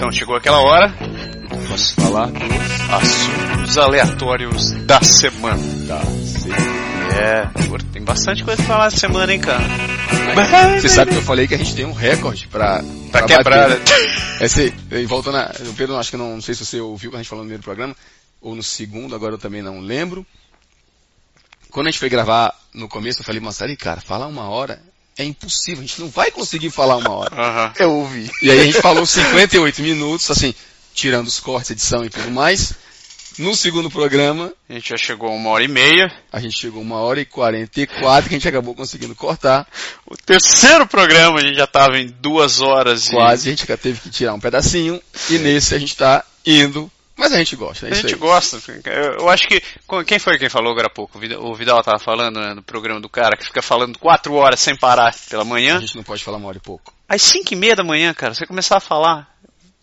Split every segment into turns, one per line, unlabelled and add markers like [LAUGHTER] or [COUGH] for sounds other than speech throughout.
Então chegou aquela hora.
Posso falar dos
assuntos aleatórios da semana.
Da
É, tem bastante coisa pra falar essa semana, hein, cara.
Você sabe que eu falei que a gente tem um recorde pra,
pra, pra quebrar. Bater. [LAUGHS]
Esse, voltando a, o Pedro, acho que não, não sei se você ouviu quando a gente falou no primeiro programa, ou no segundo, agora eu também não lembro. Quando a gente foi gravar no começo, eu falei, Massari, cara, falar uma hora é impossível, a gente não vai conseguir falar uma hora.
Uhum.
Eu ouvi. E aí a gente falou [LAUGHS] 58 minutos, assim, tirando os cortes, edição e tudo mais. No segundo programa.
A gente já chegou a uma hora e meia.
A gente chegou a uma hora e quarenta e quatro que a gente acabou conseguindo cortar.
O terceiro programa a gente já estava em duas horas
Quase, e... a gente já teve que tirar um pedacinho. E nesse a gente está indo mas a gente gosta, é
A gente gosta. Eu, acho que. Quem foi quem falou agora há pouco? O Vidal estava falando né, no programa do cara que fica falando quatro horas sem parar pela manhã.
A gente não pode falar uma hora e pouco.
Às cinco e meia da manhã, cara, você começar a falar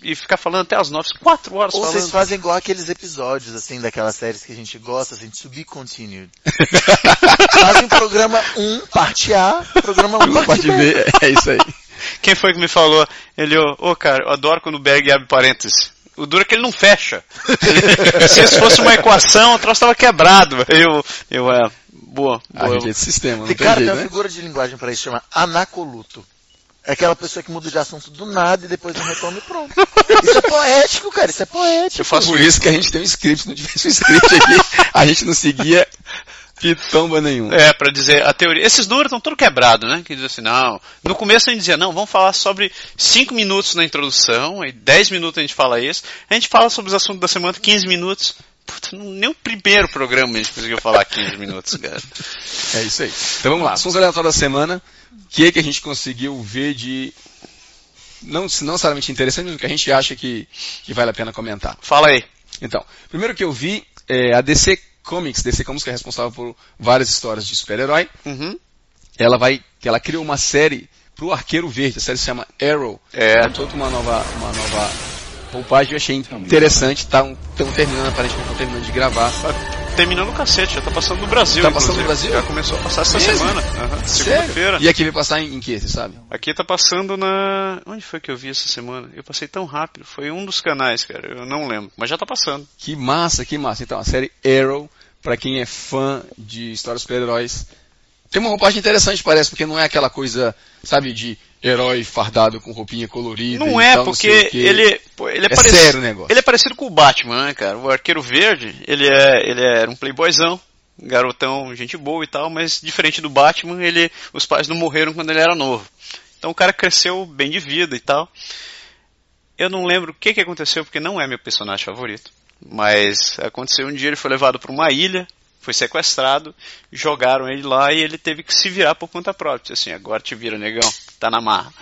e ficar falando até as nove, quatro horas
Ou
falando.
vocês fazem igual aqueles episódios, assim, daquelas séries que a gente gosta, assim, to be continued. [LAUGHS] fazem programa 1, um, parte A, programa 1, um, parte, parte B.
B. É isso aí.
Quem foi que me falou? Ele, ô, oh, cara, eu adoro quando o Berg abre parênteses. O duro é que ele não fecha. [LAUGHS] Se isso fosse uma equação, o troço estava quebrado. Eu, eu, é, boa. boa.
A gente é esse sistema, não
tem,
tem
cara,
jeito,
tem uma
né?
figura de linguagem para isso, chama anacoluto. É aquela pessoa que muda de assunto do nada e depois não retoma e pronto. Isso é poético, cara, isso é poético.
Eu faço por isso que a gente tem um script, não tivesse um script aqui, a gente não seguia pitomba nenhum.
É, para dizer a teoria. Esses números estão todos quebrados, né? Que diz assim, não. No começo a gente dizia, não, vamos falar sobre 5 minutos na introdução, e 10 minutos a gente fala isso. A gente fala sobre os assuntos da semana 15 minutos. Puta, nem o primeiro programa a gente conseguiu falar 15 minutos, cara.
É isso aí. Então vamos lá, assuntos aleatórios da semana. O que, é que a gente conseguiu ver de não, não necessariamente interessante, mas o que a gente acha que, que vale a pena comentar.
Fala aí.
Então, primeiro que eu vi, é, a DC Comics, DC Comics que é responsável por várias histórias de super-herói,
uhum.
ela vai, ela criou uma série pro Arqueiro Verde, a série se chama Arrow.
É.
é toda uma nova, uma nova roupagem, eu achei interessante, estão tá, terminando, aparentemente estão terminando de gravar.
Tá terminando o cacete, já tá passando no Brasil.
Tá passando no Brasil?
Já começou a passar essa
Mesmo?
semana. Uhum. Segunda-feira.
E aqui vai passar em, em que, você sabe?
Aqui tá passando na. Onde foi que eu vi essa semana? Eu passei tão rápido. Foi um dos canais, cara. Eu não lembro. Mas já tá passando.
Que massa, que massa. Então, a série Arrow, para quem é fã de histórias super-heróis, tem uma roupagem interessante, parece, porque não é aquela coisa, sabe, de herói fardado com roupinha colorida.
Não é, tal, porque não ele, pô, ele é,
é
parecido,
sério o negócio.
Ele é parecido com o Batman, né, cara? O Arqueiro Verde, ele é, ele era um playboyzão, garotão, gente boa e tal, mas diferente do Batman, ele, os pais não morreram quando ele era novo. Então o cara cresceu bem de vida e tal. Eu não lembro o que, que aconteceu, porque não é meu personagem favorito. Mas aconteceu um dia, ele foi levado para uma ilha, foi sequestrado, jogaram ele lá e ele teve que se virar por conta própria. Assim, agora te vira, negão, tá na marra.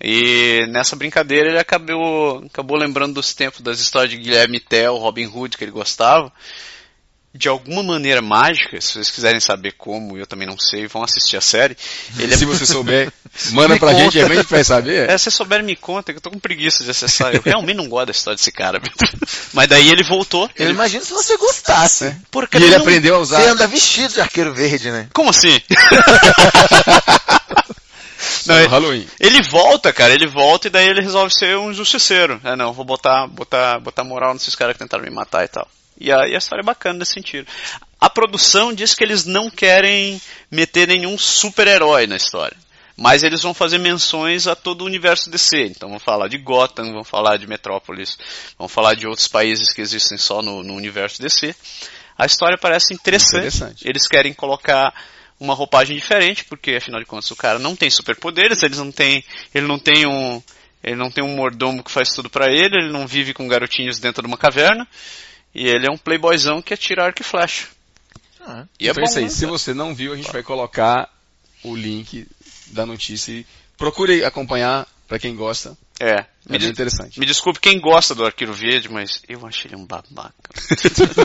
E nessa brincadeira ele acabou, acabou lembrando dos tempos das histórias de Guilherme Tell, Robin Hood, que ele gostava. De alguma maneira mágica, se vocês quiserem saber como, eu também não sei, vão assistir a série.
Ele se é... você [LAUGHS] souber, manda pra conta. gente, é bem pra saber.
É, se souber, me conta, que eu tô com preguiça de acessar. Eu realmente não gosto da história desse cara. Mas daí ele voltou.
Eu
ele...
imagino se você gostasse. É.
Porque e ele não... aprendeu a usar.
Você anda vestido de arqueiro verde, né?
Como assim? [LAUGHS]
Não, ele, Halloween.
Ele volta, cara, ele volta e daí ele resolve ser um justiceiro. É, não, vou botar, botar, botar moral nesses caras que tentaram me matar e tal. E a, e a história é bacana nesse sentido. A produção diz que eles não querem meter nenhum super-herói na história. Mas eles vão fazer menções a todo o universo DC. Então vão falar de Gotham, vão falar de Metrópolis, vão falar de outros países que existem só no, no universo DC. A história parece interessante.
interessante.
Eles querem colocar uma roupagem diferente, porque afinal de contas o cara não tem superpoderes, eles não tem, ele não tem um, ele não tem um mordomo que faz tudo para ele, ele não vive com garotinhos dentro de uma caverna, e ele é um playboyzão que atira arco e flecha.
Ah, e é bom, isso aí. Né? Se você não viu, a gente vai colocar o link da notícia e procure acompanhar para quem gosta.
É.
É bem interessante.
Me desculpe quem gosta do Arqueiro Verde, mas eu achei ele um babaca.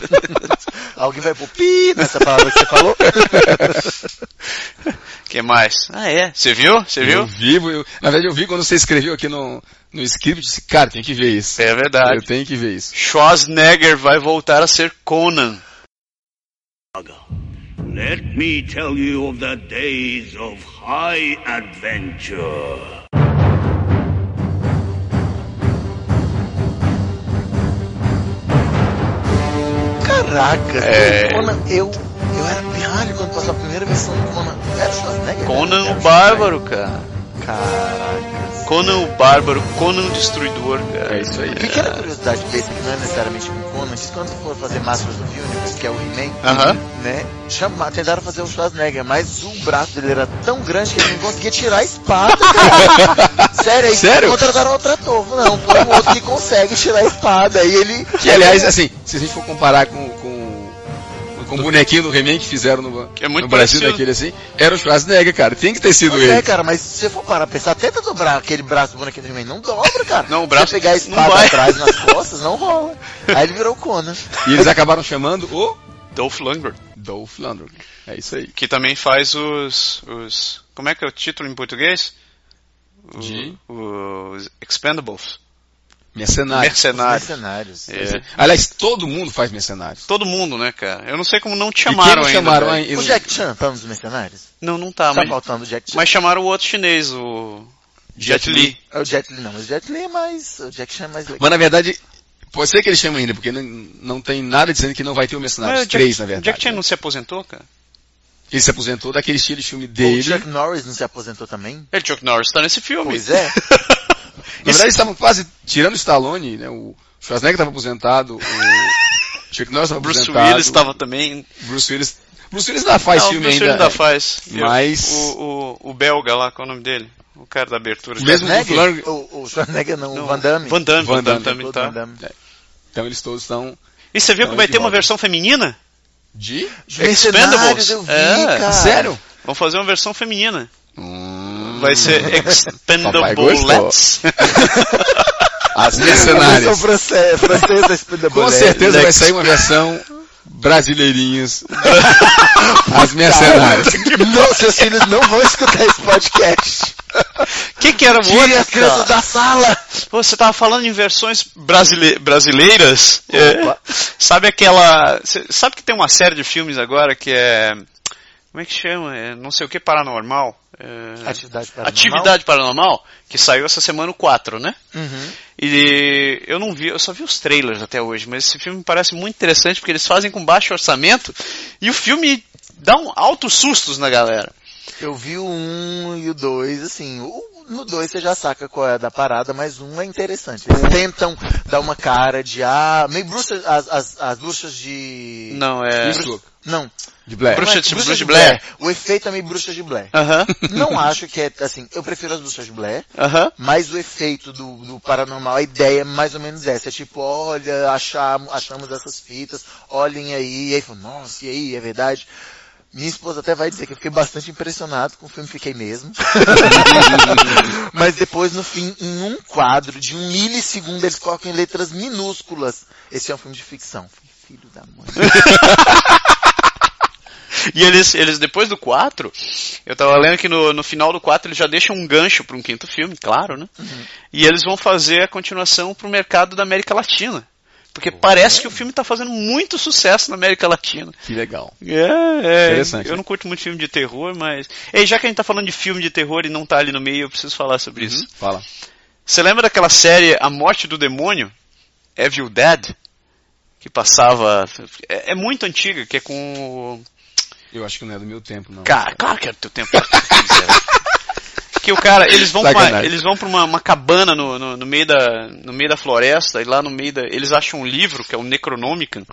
[LAUGHS]
Alguém vai pôr pi nessa palavra que você falou? [LAUGHS]
que mais? Ah, é? Você viu? Você viu?
Eu vi, eu, na verdade eu vi quando você escreveu aqui no, no script, disse, cara, tem que ver isso.
É verdade.
Eu tenho que ver isso.
Schwarzenegger vai voltar a ser Conan.
Let me tell you of the days of high adventure.
Caraca,
É.
Conan, eu, eu era pirralho quando passou a primeira versão do Conan. Era Schwarzenegger?
Conan o Bárbaro, cara.
Caraca.
Conan o Bárbaro, Conan o Destruidor, cara.
É isso aí.
Pequena curiosidade besta, que não é necessariamente com Conan, que quando for fazer Masters of Universe, que é o He-Man,
Aham.
né, chama, tentaram fazer o Schwarzenegger, mas o braço dele era tão grande que ele não conseguia tirar a espada, cara. [LAUGHS] Sério, aí
Sério?
contrataram outro ator. Não, põe um outro que consegue tirar a espada. E ele...
Que, aliás, assim, se a gente for comparar com, com, com o bonequinho do He-Man que fizeram no,
É muito
no Brasil, daquele assim, era o Schwarzenegger, cara. Tem que ter sido
Pois
ele.
é, cara, mas se você for parar pra pensar, tenta dobrar aquele braço do bonequinho do He-Man, não dobra, cara.
Não, o braço
Se você pegar a espada atrás nas costas, não rola. Aí ele virou Conan.
E eles acabaram chamando o
Dolph Lundgren,
Dolph Lundgren. É isso aí.
que também faz os, os... Como é que é o título em português? O-
De?
Os Expendables.
Mercenário.
Mercenários.
Mercenários.
É.
Aliás, todo mundo faz mercenários.
Todo mundo, né, cara? Eu não sei como não te
quem
chamaram
não
ainda.
chamaram ainda?
O Jack Chan tá nos Mercenários?
Não, não tá,
Tá
mas,
faltando o Jack Chan.
mas chamaram o outro chinês, o Jet,
Jet
Li.
Li.
É o Jet Li não, mas o Jet Li é mais... O Jack Chan é mais legal.
Mas na verdade, pode ser que eles chamem ainda, porque não, não tem nada dizendo que não vai ter o Mercenários
o
3,
Jack,
na verdade.
Jack Chan não se aposentou, cara?
Ele se aposentou daquele estilo de filme
O
dele.
Chuck Norris não se aposentou também?
Ele, Chuck Norris, tá nesse filme.
Pois é. [LAUGHS]
Na verdade, eles estavam quase tirando o Stallone, né? O Schwarzenegger estava aposentado, o [LAUGHS] Chuck Norris estava
Bruce
aposentado.
Willis estava também.
Bruce Willis. Bruce Willis ainda faz
não,
filme
Bruce
ainda.
Willis ainda faz.
mas-
O, o, o belga lá, qual é o nome dele? O cara da abertura.
Mesmo o
Schwarzenegger?
Lundgren-
O, o Schwarzenegger não,
Não,
o Van Damme.
Van Damme,
Van
Van Damme,
Damme,
também
Van
tá.
Damme.
Então eles todos estão
E você viu
Então,
que vai ter uma versão feminina?
de.
Mercenários, eu vi,
É,
cara.
Sério?
Vão fazer uma versão feminina.
Hum,
Vai ser Expendables. [LAUGHS]
As mercenárias.
francesa, francesa Expendables.
Com certeza vai sair uma versão brasileirinhas. [LAUGHS] As mercenárias. [LAUGHS]
Não, seus filhos não vão escutar esse podcast.
O que, que era o
Tire
outro?
as crianças da sala.
Pô, você tava falando em versões brasile- brasileiras. É, sabe aquela. Sabe que tem uma série de filmes agora que é. Como é que chama? É, não sei o que paranormal. É,
Atividade paranormal.
Atividade Paranormal, que saiu essa semana o 4, né?
Uhum.
E eu não vi, eu só vi os trailers até hoje, mas esse filme me parece muito interessante porque eles fazem com baixo orçamento e o filme dá um altos sustos na galera.
Eu vi o 1 e o 2, assim, o, no 2 você já saca qual é a da parada, mas um é interessante. Eles tentam dar uma cara de, ah, meio bruxas, as, as, as bruxas de...
Não, é.
Isso,
Não.
de Blair.
Bruxa
é-
de-
bruxas
Bruxa de Blair.
O efeito é meio bruxas de Blair.
Aham,
Não acho que é, assim, eu prefiro as bruxas de Blair,
aham.
mas o efeito do, do paranormal, a ideia é mais ou menos essa. É tipo, olha, achamos, achamos essas fitas, olhem aí. E aí, nossa, e aí, é verdade? Minha esposa até vai dizer que eu fiquei bastante impressionado com o filme, fiquei mesmo. [LAUGHS] Mas depois, no fim, em um quadro de um milissegundo, eles colocam em letras minúsculas. Esse é um filme de ficção. Filho da mãe. [LAUGHS]
E eles, eles, depois do 4, eu tava lendo que no, no final do 4 eles já deixam um gancho para um quinto filme, claro, né? E eles vão fazer a continuação pro mercado da América Latina. Porque parece que o filme tá fazendo muito sucesso na América Latina.
Que legal.
É, é.
Interessante,
Eu
né?
não curto muito filme de terror, mas. Ei, já que a gente tá falando de filme de terror e não tá ali no meio, eu preciso falar sobre isso.
Fala.
Você lembra daquela série A Morte do Demônio? Evil Dead? Que passava. É, é muito antiga, que é com.
Eu acho que não é do meu tempo, não.
Cara, claro que é do teu tempo. [LAUGHS] que o cara, eles vão pra, eles vão pra uma, uma cabana no, no, no meio da, no meio da floresta, e lá no meio da, eles acham um livro, que é o Necronomicon,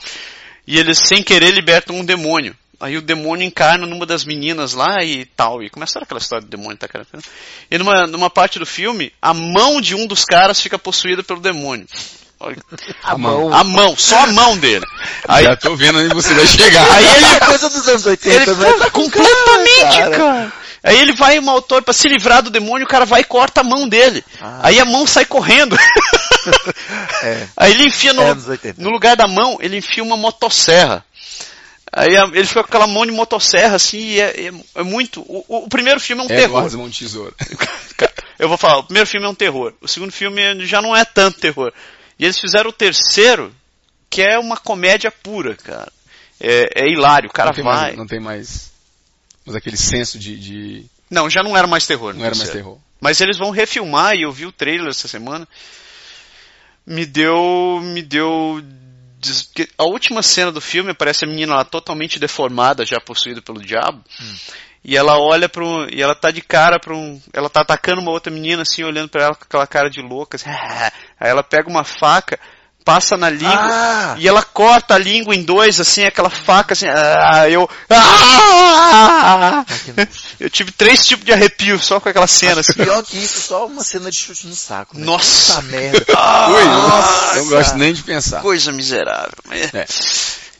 e eles sem querer libertam um demônio. Aí o demônio encarna numa das meninas lá e tal, e começa aquela história do demônio, tá cara? E numa, numa parte do filme, a mão de um dos caras fica possuída pelo demônio. Olha,
A
mão.
a mão, só a mão dele. Aí,
Já tô vendo onde você vai chegar.
aí ele
é coisa dos anos 80,
ele
né? Tá com
completamente,
cara.
cara. Aí ele vai, um autor, pra se livrar do demônio, o cara vai e corta a mão dele.
Ah.
Aí a mão sai correndo. [LAUGHS]
É.
Aí ele enfia no,
É anos 80.
no lugar da mão, ele enfia uma motosserra. Aí a- ele fica com aquela mão de motosserra, assim, e é, é- é muito. O, o- primeiro filme é um terror.
Mão de Tesoura.
Cara, Eu vou falar, o primeiro filme é um terror. O segundo filme já não é tanto terror. E eles fizeram o terceiro, que é uma comédia pura, cara. É, é hilário, o cara
não,
vai.
mais, não tem mais. Mas aquele senso de. de-
Não, já não era mais terror. no
não era mais terror.
Mas eles vão refilmar e eu vi o trailer essa semana. Me deu. Me deu a última cena do filme aparece a menina lá totalmente deformada, já possuída pelo diabo. E ela olha para um, e ela tá de cara para um, ela tá atacando uma outra menina assim, olhando para ela com aquela cara de louca. Assim, [LAUGHS] aí ela pega uma faca, passa na língua
Ah!
e ela corta a língua em dois assim, aquela faca assim. Ah, eu ah! Eu tive três tipos de arrepio só com aquela cena assim.
Pior que isso, só uma cena de chute no saco. né?
Nossa.
Puta merda. [LAUGHS]
Ui, eu não-
Nossa.
gosto nem de pensar.
Coisa miserável. Mas-
É.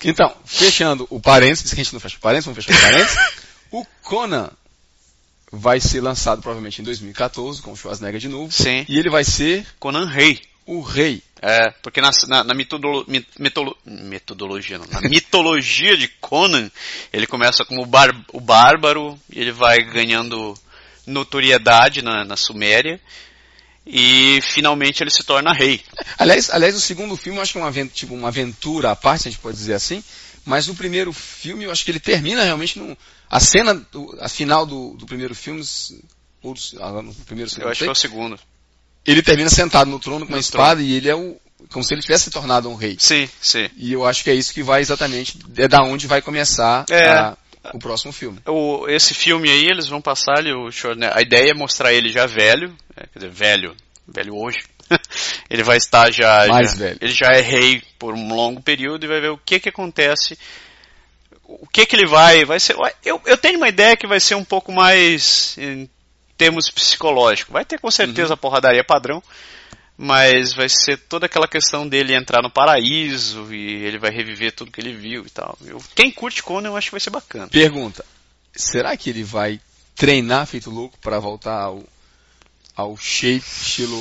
Então, fechando o parênteses, que a gente não fecha o parênteses, vamos fechar o parênteses. [LAUGHS] o Conan vai ser lançado provavelmente em 2014, com o Schwarzenegger de novo.
Sim.
E ele vai ser
Conan Rei.
O rei.
É, porque na, na, na mitodolo- mi- mitolo- metodologia, não, na mitologia de Conan, ele começa como o, bar, o bárbaro, e ele vai ganhando notoriedade na, na Suméria, e finalmente ele se torna rei.
Aliás, aliás, o segundo filme eu acho que é uma, tipo, uma aventura à parte, a gente pode dizer assim. Mas o primeiro filme, eu acho que ele termina realmente no... A cena, do- a final do, do primeiro filme, ou do, ah, no primeiro,
Eu
segundo,
acho que é o segundo.
Ele termina sentado no trono com uma
No
espada e ele é o... Como se ele tivesse se tornado um rei.
Sim, sim.
E eu acho que é isso que vai exatamente, é da onde vai começar
É.
a- o próximo filme.
O, esse filme aí, eles vão passar ali, o Schwarzenegger- a ideia é mostrar ele já velho, é, quer dizer, velho, velho hoje. [LAUGHS] ele vai estar já,
Mais
já-
velho.
ele já é rei por um longo período e vai ver o que que acontece, o que que ele vai, vai ser, eu, eu tenho uma ideia que vai ser um pouco mais termos psicológicos, vai ter com certeza a porradaria padrão, mas vai ser toda aquela questão dele entrar no paraíso e ele vai reviver tudo que ele viu e tal. Eu- quem curte Conan eu acho que vai ser bacana.
Pergunta, será que ele vai treinar feito louco para voltar ao, ao shape estilo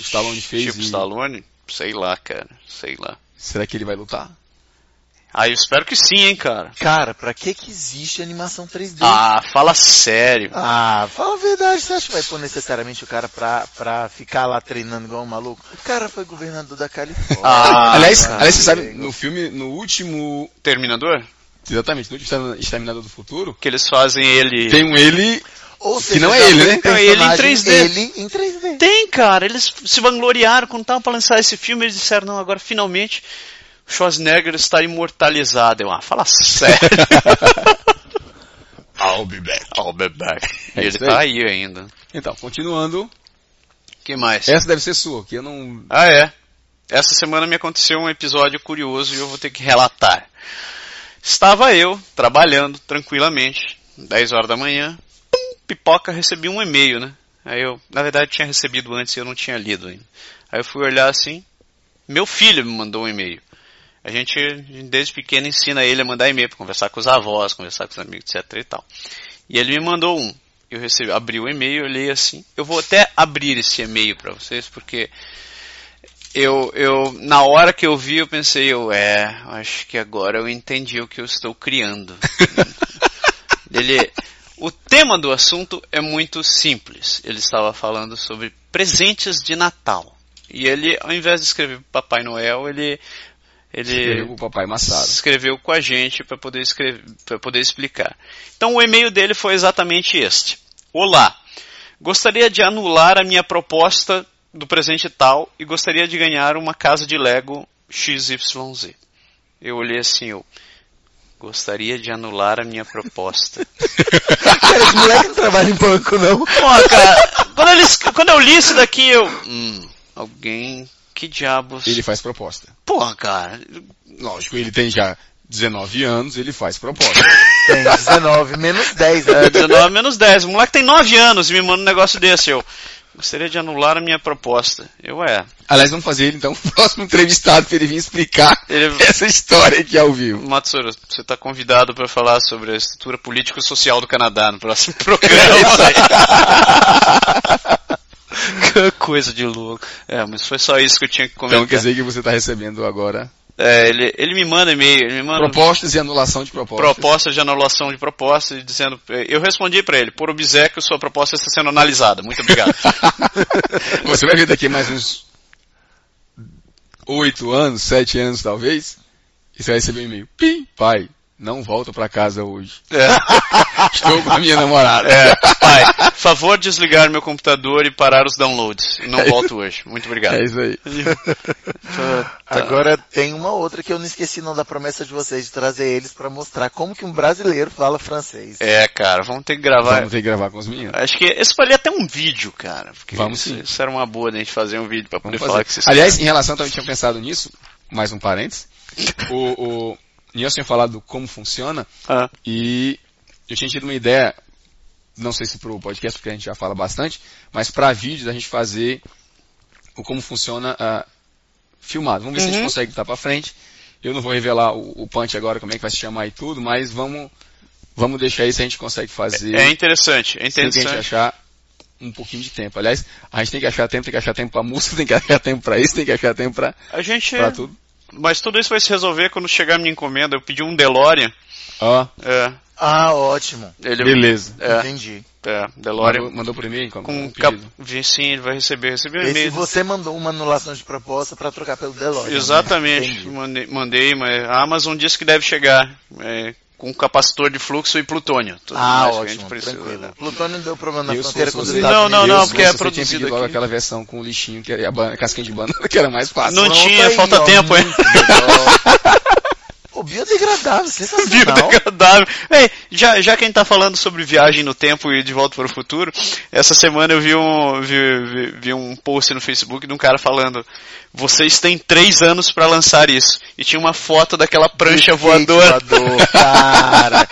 Stallone fez?
Tipo
e-
Stallone? Sei lá, cara. Sei lá.
Será que ele vai lutar?
Ah, eu espero que sim, hein, cara.
Cara, pra que que existe animação 3D?
Ah, fala sério.
Ah, fala a verdade, você acha que vai pôr necessariamente o cara pra, pra ficar lá treinando igual um maluco? O cara foi governador da Califórnia.
Ah,
aliás,
cara,
aliás, você sabe, no filme, no último,
Terminador?
exatamente, no último Exterminador do Futuro,
Que eles fazem ele.
tem um ele,
Ou
que não é ele, né?
um
Não, ele em
personagem,
3D.
Ele em 3D.
Tem, cara. Eles se vangloriaram quando estavam pra lançar esse filme. Eles disseram, não, agora finalmente Schwarzenegger está imortalizado. Eu, ah, fala sério. [LAUGHS]
I'll be back.
I'll be back.
É
ele tá
aí.
aí ainda.
Então, continuando,
que mais?
essa deve ser sua, que eu não,
Ah, é. Essa semana me aconteceu um episódio curioso e eu vou ter que relatar. Estava eu trabalhando tranquilamente, 10 horas da manhã, pum, pipoca, recebi um e-mail, né? Aí eu, na verdade, tinha recebido antes e eu não tinha lido ainda. Aí eu fui olhar assim, meu filho me mandou um e-mail. A gente, desde pequeno, ensina ele a mandar e-mail para conversar com os avós, conversar com os amigos, etc e tal. E ele me mandou um. Eu recebi, abri o e-mail, olhei assim. Eu vou até abrir esse e-mail para vocês, porque eu, eu, na hora que eu vi, eu pensei, eu, é, acho que agora eu entendi o que eu estou criando. [LAUGHS] Ele, o tema do assunto é muito simples. Ele estava falando sobre presentes de Natal. E ele, ao invés de escrever Papai Noel, ele, ele
escreveu o papai Massaro.
escreveu com a gente para poder escrever, para poder explicar. Então o e-mail dele foi exatamente este. Olá, gostaria de anular a minha proposta do presente tal e gostaria de ganhar uma casa de Lego XYZ. Eu olhei assim, eu gostaria de anular a minha proposta. [LAUGHS]
Cara, esse moleque não trabalha em banco, não.
Pô, cara, quando, eles- quando eu li isso daqui, eu, hum, alguém, que diabos?
Ele faz proposta.
Porra, cara,
Lógico, ele tem já 19 anos, ele faz proposta. [LAUGHS]
Tem 19, menos 10, né?
É, 19 menos 10. O moleque tem 9 anos e me manda um negócio desse. Eu gostaria de anular a minha proposta. Eu é.
Aliás, vamos fazer ele então [LAUGHS] o próximo entrevistado para ele vir explicar
Ele-
essa história aqui ao vivo.
Matsuro, você está convidado para falar sobre a estrutura político-social do Canadá no próximo [LAUGHS] programa. que [LAUGHS] coisa de louco. É, mas foi só isso que eu tinha que comentar.
Então quer dizer que você está recebendo agora
É, ele, ele me manda e-mail, ele me manda
propostas e anulação de propostas.
propostas de anulação de propostas, dizendo, eu respondi para ele, por obsequio, sua proposta está sendo analisada. Muito obrigado. [LAUGHS]
Você vai ver daqui mais uns 8 anos, 7 anos talvez, e você vai receber um e-mail. Pim, pai, não volto pra casa hoje.
É. [LAUGHS]
Estou com a minha namorada.
É, pai, favor desligar meu computador e parar os downloads. Não volto hoje. Muito obrigado.
É isso aí. [LAUGHS]
Agora tem uma outra que eu não esqueci não da promessa de vocês de trazer eles pra mostrar como que um brasileiro fala francês.
É, cara, vamos ter que gravar.
Vamos ter que gravar com os meninos.
Acho que isso valia até um vídeo, cara. Porque
Vamos
isso,
sim.
isso era uma boa da gente fazer um vídeo pra poder falar
fazer.
que vocês
Aliás, em relação, também tinha pensado nisso, mais um parênteses. O, o Nilson tinha falado do como funciona
Ah,
e eu tinha tido uma ideia, não sei se pro podcast, porque a gente já fala bastante, mas para vídeos a gente fazer o como funciona ah, filmado. Vamos ver se a gente
Uhum.
consegue botar para frente. Eu não vou revelar o, o punch agora, como é que vai se chamar e tudo, mas vamos, vamos deixar aí se a gente consegue fazer.
é interessante, é
Tem que a gente
interessante.
achar um pouquinho de tempo. Aliás, a gente tem que achar tempo, tem que achar tempo pra música, [LAUGHS] tem que achar tempo pra isso, tem que achar tempo pra,
A gente.
pra tudo.
Mas tudo isso vai se resolver quando chegar a minha encomenda. Eu pedi um DeLorean.
Ó,
É.
Ah, ótimo.
Ele,
beleza.
É,
Entendi.
é, DeLorean.
Mandou, mandou por e-mail como
Com
um
cap... Sim, ele vai receber. Recebeu e-mail.
você mandou uma anulação de proposta pra trocar pelo DeLorean. né?
Exatamente,
Entendi.
mandei, mandei, mas a Amazon disse que deve chegar é, com capacitor de fluxo e plutônio. Tudo
Ah,
mais que a gente
ótimo,
precisa,
tranquilo.
né?
Plutônio deu problema na fronteira com os Estados
Não, não,
Unidos.
não,
Eu,
porque é produzido
pedido logo
aqui.
aquela versão com o lixinho, que era a casquinha de banana, [LAUGHS] que era mais fácil.
Não tinha,
aí,
falta
ó,
tempo, hein? [LAUGHS]
biodegradável, [LAUGHS] sensacional.
Biodegradável. Ei, já, já quem tá falando sobre viagem no tempo e de volta para o futuro, essa semana eu vi um, vi, vi, vi um post no Facebook de um cara falando vocês têm três anos para lançar isso. E tinha uma foto daquela prancha voadora.
voador, [LAUGHS] cara.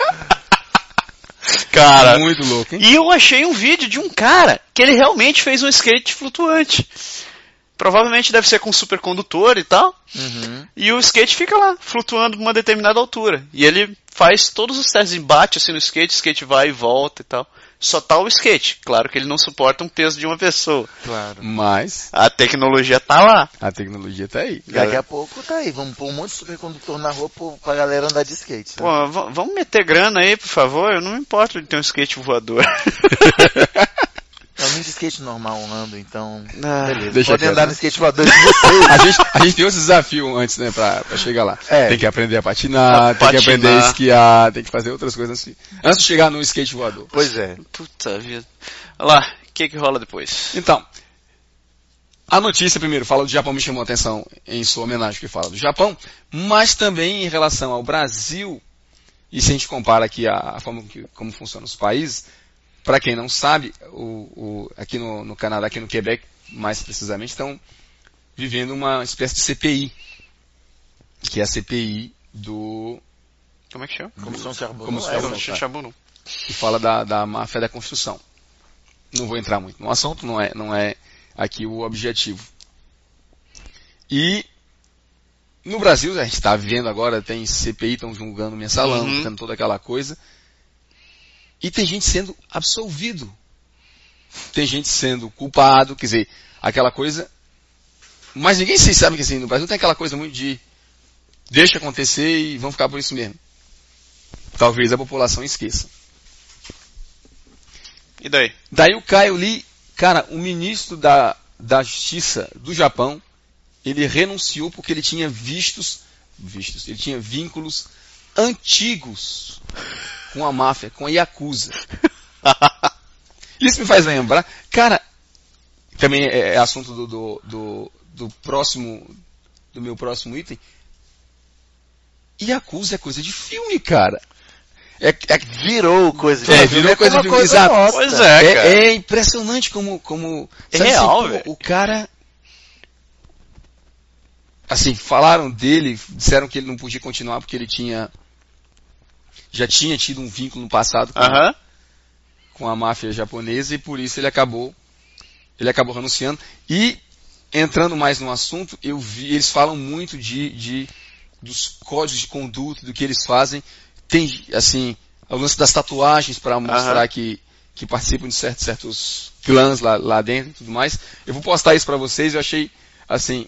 Cara,
Muito louco, hein?
E eu achei um vídeo de um cara que ele realmente fez um skate flutuante. Provavelmente deve ser com supercondutor e tal.
Uhum.
E o skate fica lá, flutuando uma determinada altura. E ele faz todos os testes de embate assim no skate, o skate vai e volta e tal. Só tá o skate. Claro que ele não suporta um peso de uma pessoa.
Claro.
Mas
A tecnologia tá lá.
a tecnologia tá aí.
Daqui a pouco tá aí. Vamos pôr um monte de supercondutor na rua pro- pra galera andar de skate. né?
Pô, vamos meter grana aí, por favor. Eu não me importo de ter um skate voador. [LAUGHS]
Eu nem de skate normal ando, então.
Ah,
beleza.
deixa
Podem
quieto,
andar
né?
no skate voador de [LAUGHS] vocês.
A gente, a gente tem outro desafio antes, né, pra, pra chegar lá.
É.
Tem que aprender a patinar,
A
tem que aprender a esquiar, tem que fazer outras coisas assim. Antes de chegar no skate voador.
pois é.
Puta vida. Olha lá, o que que rola depois?
Então, a notícia primeiro fala do Japão, me chamou a atenção em sua homenagem que fala do Japão, mas também em relação ao Brasil, e se a gente compara aqui a, a forma que, como funcionam os países, para quem não sabe, o, o- aqui no, no Canadá, aqui no Quebec, mais precisamente, estão vivendo uma espécie de CPI, que é a CPI do
Como é que chama?
Comissão Charbon.
Como
não
se
é,
que fala da, da máfia da construção. Não vou entrar muito no assunto, não é, não é aqui o objetivo. E no Brasil, a gente está vivendo agora, tem CPI, estão julgando mensalão,
Uhum.
tendo toda aquela coisa. E tem gente sendo absolvido. Tem gente sendo culpado, quer dizer, aquela coisa. Mas ninguém se sabe que assim, no Brasil tem aquela coisa muito de deixa acontecer e vão ficar por isso mesmo. Talvez a população esqueça.
E daí?
Daí o Caio Lee, cara, o ministro da, da Justiça do Japão, ele renunciou porque ele tinha vistos, vistos, ele tinha vínculos antigos com a máfia, com a Yakuza. [LAUGHS] Isso me faz lembrar, cara, também é, é assunto do, do, do, do próximo, do meu próximo item. Yakuza é coisa de filme, cara. É, é,
Virou coisa de
É,
filme,
virou coisa
como
de filme, exato.
nossa.
Pois é,
é,
cara.
é impressionante como, como
É
sabe
real,
assim,
velho.
o cara assim, falaram dele, disseram que ele não podia continuar porque ele tinha já tinha tido um vínculo no passado com, com a máfia japonesa e por isso ele acabou ele acabou renunciando e entrando mais no assunto, eu vi, eles falam muito de, de dos códigos de conduta, do que eles fazem. Tem, assim, o lance das tatuagens para mostrar que, que participam de certos, certos clãs lá, lá dentro e tudo mais. Eu vou postar isso para vocês, eu achei, assim,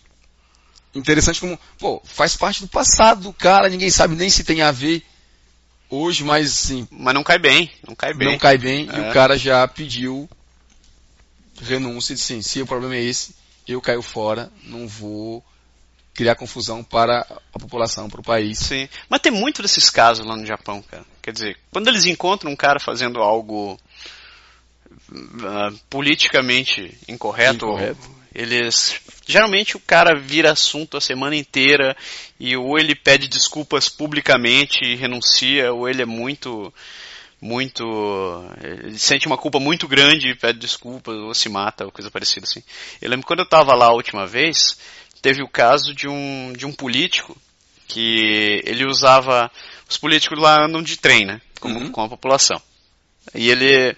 interessante como, pô, faz parte do passado do cara, ninguém sabe nem se tem a ver hoje, mas assim,
Mas não cai bem, não cai bem.
não cai bem, e
É.
o cara já pediu renúncia e disse assim, se o problema é esse, eu caio fora, não vou criar confusão para a população, para o país.
Sim. Mas tem muito desses casos lá no Japão, cara. Quer dizer, quando eles encontram um cara fazendo algo uh, politicamente incorreto,
Incorreto.
Eles geralmente o cara vira assunto a semana inteira e ou ele pede desculpas publicamente e renuncia, ou ele é muito muito ele sente uma culpa muito grande e pede desculpas ou se mata ou coisa parecida assim. Eu lembro quando eu estava lá a última vez, teve o caso de um de um político que ele usava os políticos lá andam de trem, né, com,
Uhum.
com a população. E ele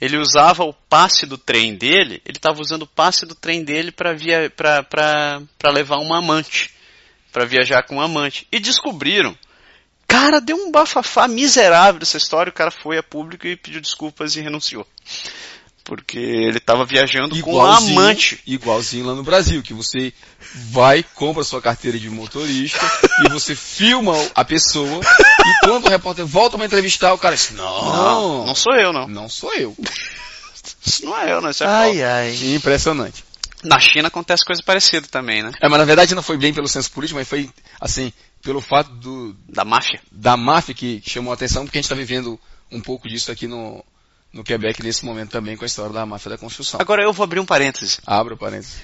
ele usava o passe do trem dele, ele estava usando o passe do trem dele para via para levar uma amante, para viajar com uma amante. E descobriram. Cara, deu um bafafá miserável dessa história, o cara foi a público e pediu desculpas e renunciou. Porque ele estava viajando com uma
Igualzinho-
amante.
Igualzinho lá no Brasil, que você vai, compra sua carteira de motorista [LAUGHS] e você filma a pessoa e quando o repórter volta para entrevistar, o cara diz, não,
Não, não sou eu, não.
não sou eu.
Isso não é eu, não. Isso é
Ai, ai.
Impressionante.
Na China acontece coisa parecida também, né?
É, mas na verdade não foi bem pelo senso político, mas foi, assim, pelo fato do,
Da máfia.
da máfia que chamou a atenção, porque a gente está vivendo um pouco disso aqui no, no Quebec nesse momento também com a história da máfia da construção.
Agora eu vou abrir um parêntese.
Abra o parênteses.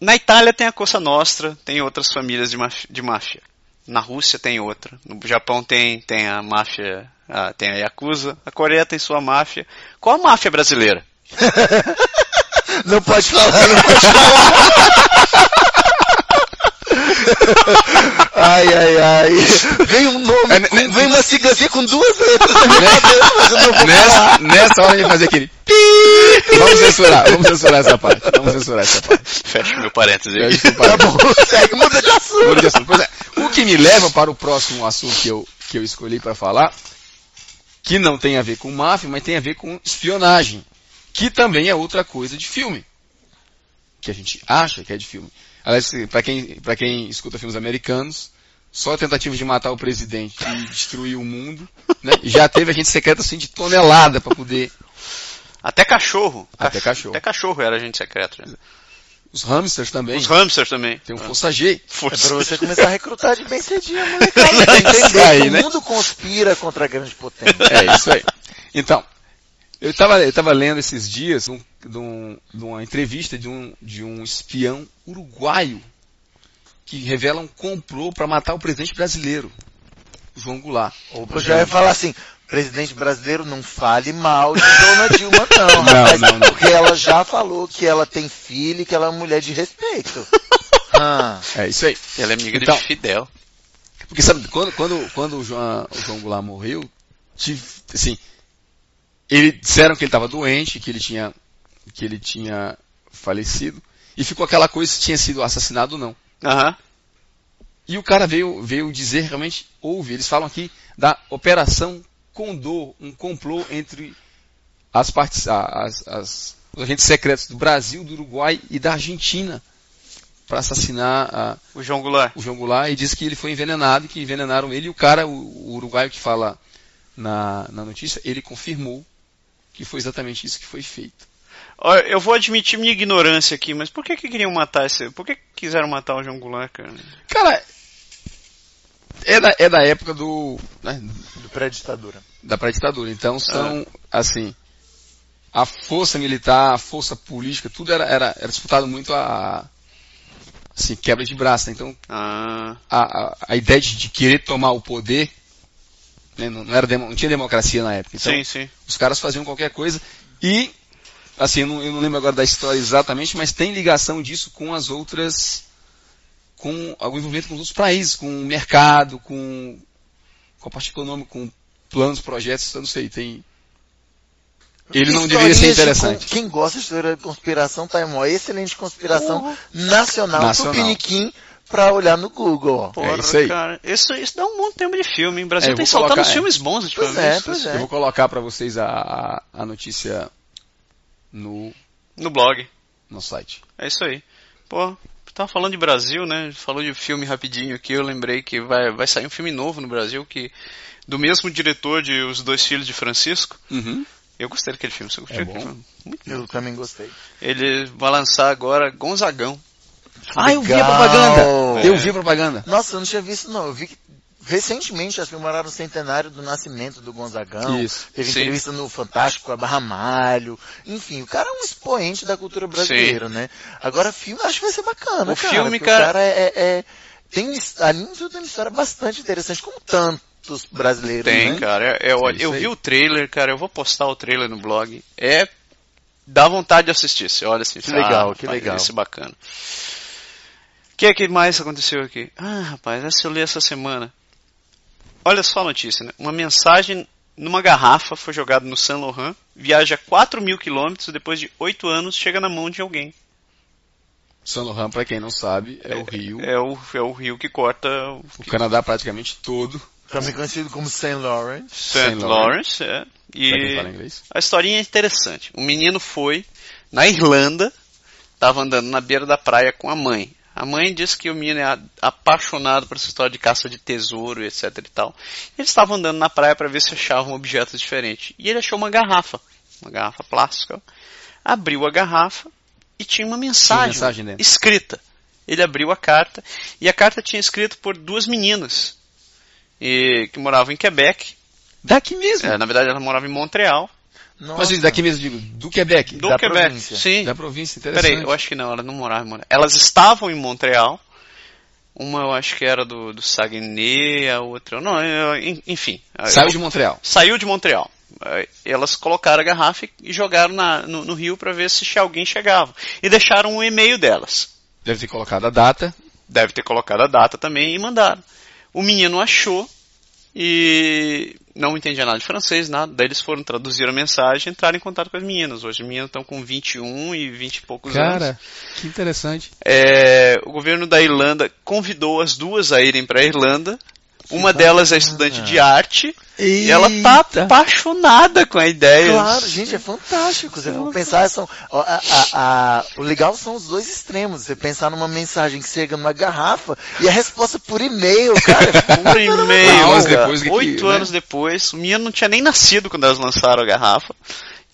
Na Itália tem a Cosa Nostra, tem outras famílias de máfia. De máfia. Na Rússia tem outra. No Japão tem, tem a máfia, ah, tem a Yakuza. A Coreia tem sua máfia. Qual a máfia brasileira? [LAUGHS]
Não pode falar, não pode falar. [LAUGHS] ai, ai, ai. Vem um nome,
É,
com- vem uma siglazinha com duas letras [LAUGHS]
Nessa, nessa hora a gente fazer aquele pi. [LAUGHS] Vamos censurar, vamos censurar essa parte. Vamos censurar essa parte.
Fecha meu parêntese
É
aí.
isso,
Tá
parênteses.
bom, segue, muda de assunto.
Muda de assunto. Pois é, o que me leva para o próximo assunto que eu, que eu escolhi para falar, que não tem a ver com máfia, mas tem a ver com espionagem, que também é outra coisa de filme. Que a gente acha que é de filme. Aliás, para quem, pra quem escuta filmes americanos, só a tentativa de matar o presidente e destruir o mundo, né? Já teve agente secreto assim de tonelada para poder.
Até cachorro.
Até cachorro.
Até cachorro era agente secreto. já.
Os hamsters também.
Os hamsters também.
Tem um Força G.
É
Força.
pra você começar a recrutar de bem cedinho, molecada. [LAUGHS] Pra entender
aí,
que o
né?
mundo conspira contra a grande potência.
É isso aí. Então, eu estava eu tava lendo esses dias um- de, um- de uma entrevista de um, de um espião uruguaio que revela um complô para matar o presidente brasileiro, João Goulart.
Eu já ia falar assim, presidente brasileiro, não fale mal de Dona Dilma não, [LAUGHS]
Não,
rapaz,
não, não.
porque ela já falou que ela tem filho e que ela é uma mulher de respeito. [LAUGHS] Ah,
É isso aí.
Ela é amiga
Então.
de Fidel.
Porque sabe, quando, quando, quando o, João, o João Goulart morreu, tive, assim, ele disseram que ele estava doente, que ele tinha, que ele tinha falecido, e ficou aquela coisa se tinha sido assassinado ou não.
Aham.
E o cara veio, veio dizer realmente houve. Eles falam aqui da Operação Condor, um complô entre as partes, as, as- os agentes secretos do Brasil, do Uruguai e da Argentina para assassinar a-
O João Goulart.
o João Goulart e diz que ele foi envenenado, que envenenaram ele. E o cara, o, o uruguaio que fala na, na notícia, ele confirmou que foi exatamente isso que foi feito.
Olha, eu vou admitir minha ignorância aqui, mas por que que queriam matar esse... Por que que quiseram matar o João Goulart, cara?
Cara, é da, é da época do, né,
do pré-ditadura.
da pré-ditadura. Então são, assim, a força militar, a força política, tudo era, era, era disputado muito a, assim, quebra de braço. né? Então
Ah,
a, a, a ideia de, de querer tomar o poder, né, não, não era demo- não tinha democracia na época. Então
sim, sim.
os caras faziam qualquer coisa e, assim, eu não, eu não lembro agora da história exatamente, mas tem ligação disso com as outras, com algum envolvimento com os outros países, com o mercado, com, com a parte econômica, com planos, projetos, eu não sei, tem... Ele não deveria ser
de
interessante.
con- Quem gosta de história de conspiração tá em uma excelente conspiração nacional,
Nacional.
Tupiniquim, pra olhar no Google. ó.
Porra,
isso aí.
cara. Isso, isso dá um monte de tempo de filme, hein? O Brasil
É,
tem soltado
colocar,
uns
é.
filmes bons
Pois
ultimamente.
é, pois é.
Eu vou colocar para vocês a, a, a notícia no,
No blog.
no site.
É isso aí. Pô, tava falando de Brasil, né? Falou de filme rapidinho aqui, eu lembrei que vai, vai sair um filme novo no Brasil que do mesmo diretor de Os Dois Filhos de Francisco.
Uhum.
Eu gostei daquele filme, você
É bom.
filme? Muito bom.
Eu também gostei.
Ele vai lançar agora Gonzagão.
Ah, eu vi a propaganda! Eu vi a propaganda.
Nossa, eu não tinha visto não. Eu vi que recentemente eles comemoraram o centenário do nascimento do Gonzagão.
Isso.
Teve
Sim.
entrevista no Fantástico com a Barra Malho. Enfim, o cara é um expoente da cultura brasileira, né? Agora, filme, acho que vai ser bacana,
O
cara.
filme,
porque o
cara-
é, é, é- tem, de tudo, tem uma história bastante interessante, como tantos brasileiros,
Tem,
né?
cara. É, é, olha, eu vi o trailer, cara. Eu vou postar o trailer no blog. É. Dá vontade de assistir. Você olha assim.
Que
ah,
legal, que
rapaz,
legal.
Esse bacana. O que é que mais aconteceu aqui? Ah, rapaz, essa eu li essa semana. Olha só a notícia, né? Uma mensagem numa garrafa foi jogada no Saint Laurent, viaja 4 mil quilômetros, depois de 8 anos chega na mão de alguém.
Saint Laurent, pra quem não sabe, é o rio.
É o, é o rio que corta o
O Canadá praticamente todo.
Também conhecido como St. Lawrence.
St.
Saint
Lawrence. É. E. A historinha é interessante. Um menino foi na Irlanda, estava andando na beira da praia com a mãe. A mãe disse que o menino é apaixonado por essa história de caça de tesouro, etc e tal. Eles estavam andando na praia para ver se achavam objetos diferentes. E ele achou uma garrafa, uma garrafa plástica. Abriu a garrafa e tinha uma mensagem,
mensagem dentro.
escrita. Ele abriu a carta e a carta tinha escrito por duas meninas e, que moravam em Quebec.
Daqui mesmo.
É, na verdade, ela morava em Montreal.
Nossa.
Mas daqui mesmo, digo, do Quebec.
Do
Da
Quebec,
província.
sim.
Da província, interessante.
Peraí, eu acho que não, ela não morava em Montreal. Elas estavam em Montreal. Uma eu acho que era do, do Saguenay, a outra. Não, eu- en- enfim.
Saiu
Eu-
de Montreal.
saiu de Montreal. Aí Elas colocaram a garrafa e- jogaram na- no, no rio para ver se alguém chegava. E deixaram um e-mail delas.
Deve ter colocado a data.
Deve ter colocado a data também e mandaram. O menino achou e não entendia nada de francês, nada. Daí eles foram traduzir a mensagem e entraram em contato com as meninas. Hoje as meninas estão com 21 e 20 e poucos anos.
Cara, que interessante.
É, o governo da Irlanda convidou as duas a irem para a Irlanda. Uma delas é estudante de arte e ela tá apaixonada com a ideia.
Claro, gente, é fantástico. Você for pensar, são, ó, a- a- a- o legal são os dois extremos. Você pensar numa mensagem que chega numa garrafa e a resposta por e-mail, cara. [LAUGHS] é
Por e-mail,
Anos
cara.
depois
oito
né?
anos depois, o menino não tinha nem nascido quando elas lançaram a garrafa.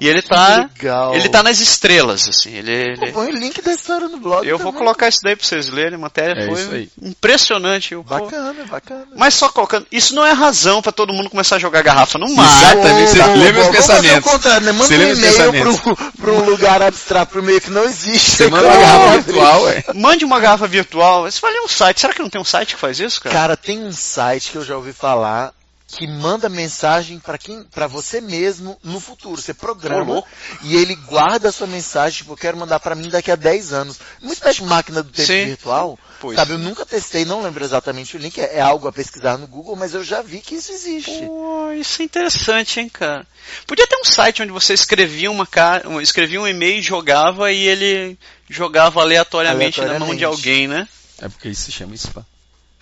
E ele tá,
legal.
ele tá nas estrelas, assim. Ele,
Pô,
ele-
Põe o link da história no blog.
eu vou
também.
colocar isso daí pra vocês lerem. A matéria
É isso
foi impressionante. Eu, pô,
Bacana, bacana.
mas só colocando, isso não é razão pra todo mundo começar a jogar garrafa no mar.
Exatamente, você lê meus
vamos fazer
pensamentos. [LAUGHS]
né? Manda
Você
um e-mail
pensamentos.
pra, pra um lugar abstrato, pra um meio que não existe.
Você manda uma garrafa virtual, ué.
Mande uma garrafa virtual. Você vai ler um site. Será que não tem um site que faz isso, cara?
Cara, tem um site que eu já ouvi falar que manda mensagem para quem, para você mesmo no futuro. Você programa
louco.
e ele guarda a sua mensagem, tipo, eu quero mandar para mim daqui a 10 anos. Uma espécie de máquina do tempo
Sim.
virtual.
Pois.
Sabe, eu nunca testei, não lembro exatamente o link, é, é algo a pesquisar no Google, mas eu já vi que isso existe.
Pô, isso é interessante, hein, cara. Podia ter um site onde você escrevia uma cara, escrevia um e-mail e jogava e ele jogava aleatoriamente, na mão de
Aleatoriamente.
alguém, né?
É porque isso se chama spam.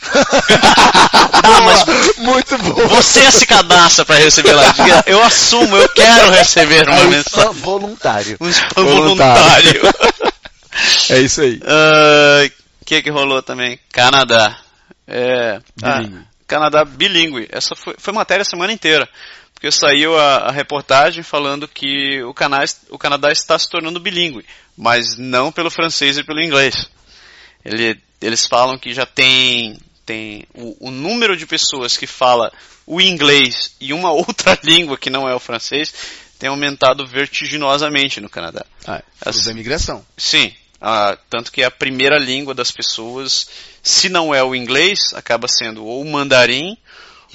[LAUGHS]
Ah, mas
Muito bom.
você se cadastra pra receber lá. Eu assumo, eu quero receber uma
É
mensagem.
spam voluntário.
Um spam
Voluntário. É isso aí.
O [LAUGHS] que que rolou também? Canadá. É, ah, Canadá bilíngue. Essa foi, foi matéria a semana inteira. Porque saiu a, a reportagem falando que o, o Canadá está se tornando bilíngue. Mas não pelo francês e pelo inglês. Ele- eles falam que já tem, tem o, o número de pessoas que fala o inglês e uma [LAUGHS] outra língua que não é o francês tem aumentado vertiginosamente no Canadá.
Ah,
As-
fruto da imigração.
Sim, ah, tanto que a primeira língua das pessoas, se não é o inglês, acaba sendo ou o mandarim